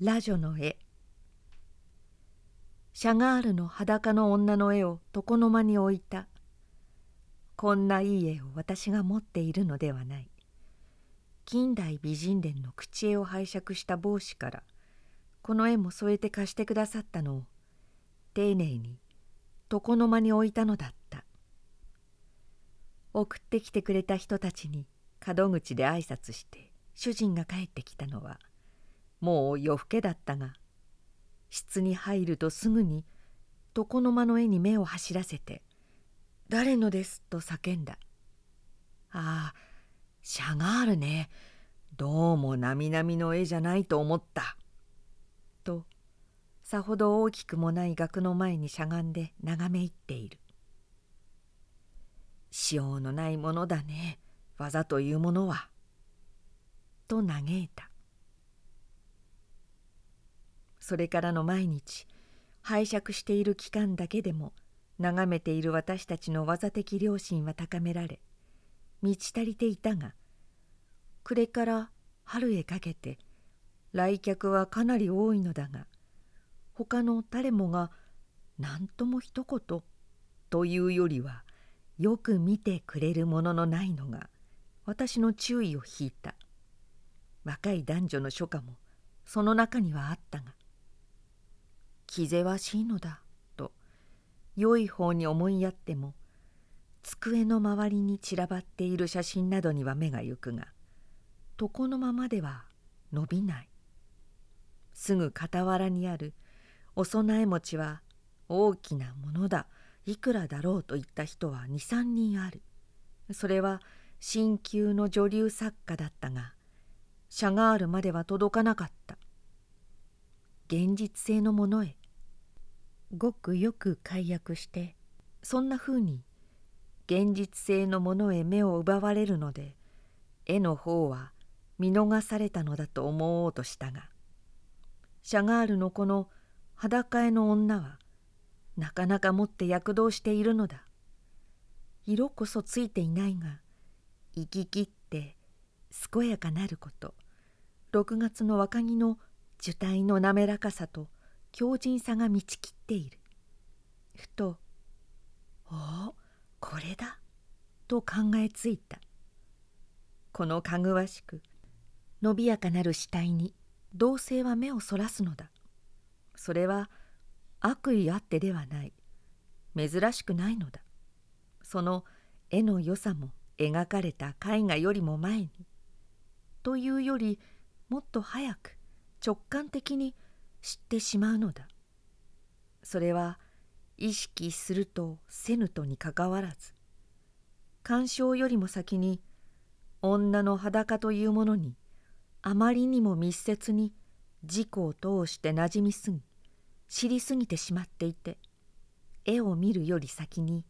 ラジョの絵。シャガールの裸の女の絵を床の間に置いた。こんないい絵を私が持っているのではない。近代美人伝の口絵を拝借した帽子からこの絵も添えて貸してくださったのを丁寧に床の間に置いたのだった。送ってきてくれた人たちに門口で挨拶して主人が帰ってきたのはもう夜更けだったが室に入るとすぐに床の間の絵に目を走らせて「誰のです?」と叫んだ「ああシャガールね。どうもなみなみの絵じゃないと思った」とさほど大きくもない額の前にしゃがんで眺め入っている「しようのないものだね。技というものは」と嘆いた。それからの毎日拝借している期間だけでも眺めている私たちの技的良心は高められ満ち足りていたが暮れから春へかけて来客はかなり多いのだが他の誰もが何とも一言というよりはよく見てくれるもののないのが私の注意を引いた。若い男女の書家もその中にはあったが気ぜわしいのだと良い方に思いやっても机の周りに散らばっている写真などには目が行くが床のままでは伸びない。すぐ傍らにあるお供え餅は大きなものだいくらだろうといった人は23人ある。それは新旧の女流作家だったがシャガールまでは届かなかった。現実性のものへごくよく解約してそんなふうに現実性のものへ目を奪われるので絵の方は見逃されたのだと思おうとしたがシャガールのこの裸絵の女はなかなかもって躍動しているのだ。色こそついていないが生き切って健やかなること。6月の若木の樹体の滑らかさと強靭さが満ちきっている。ふと「おおこれだ」と考えついた。このかぐわしく伸びやかなる死体に同性は目をそらすのだ。それは悪意あってではない。珍しくないのだ。その絵の良さも描かれた絵画よりも前に。というよりもっと早く直感的に知ってしまうのだ。それは意識するとせぬとにかかわらず鑑賞よりも先に女の裸というものにあまりにも密接に自己を通してなじみすぎ知りすぎてしまっていて絵を見るより先に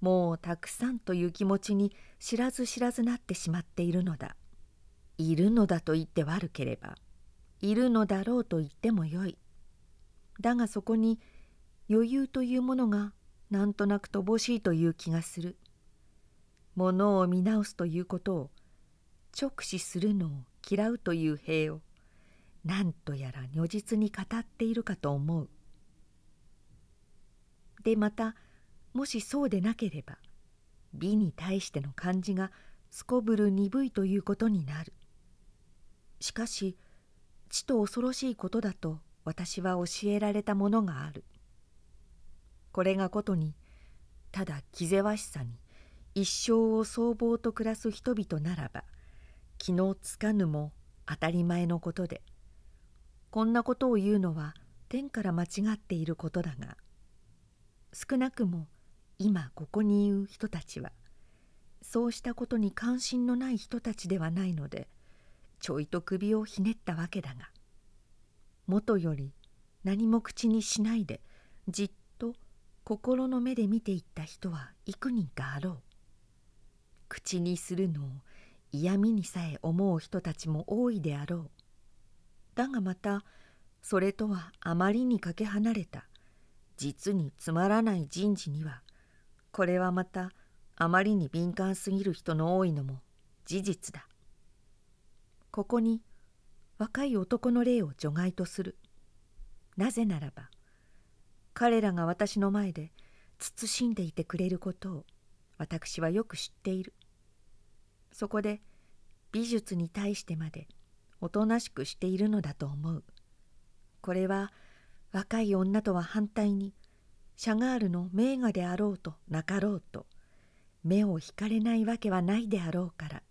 もうたくさんという気持ちに知らず知らずなってしまっているのだ。いるのだと言って悪ければいるのだろうと言ってもよい。だがそこに余裕というものがなんとなく乏しいという気がする。ものを見直すということを直視するのを嫌うという兵を何とやら如実に語っているかと思う。でまたもしそうでなければ美に対しての感じがすこぶる鈍いということになる。しかしちと恐ろしいことだと私は教えられたものがある。これがことにただ気ぜわしさに一生を壮暴と暮らす人々ならば気のつかぬも当たり前のことでこんなことを言うのは天から間違っていることだが少なくも今ここに言う人たちはそうしたことに関心のない人たちではないのでちょいと首をひねったわけだが元より何も口にしないでじっと心の目で見ていった人は幾人かあろう。口にするのを嫌味にさえ思う人たちも多いであろう。だがまたそれとはあまりにかけ離れた実につまらない人事にはこれはまたあまりに敏感すぎる人の多いのも事実だ。ここに若い男の霊を除外とする。なぜならば彼らが私の前で慎んでいてくれることを私はよく知っている。そこで美術に対してまでおとなしくしているのだと思う。これは若い女とは反対にシャガールの名画であろうとなかろうと目を引かれないわけはないであろうから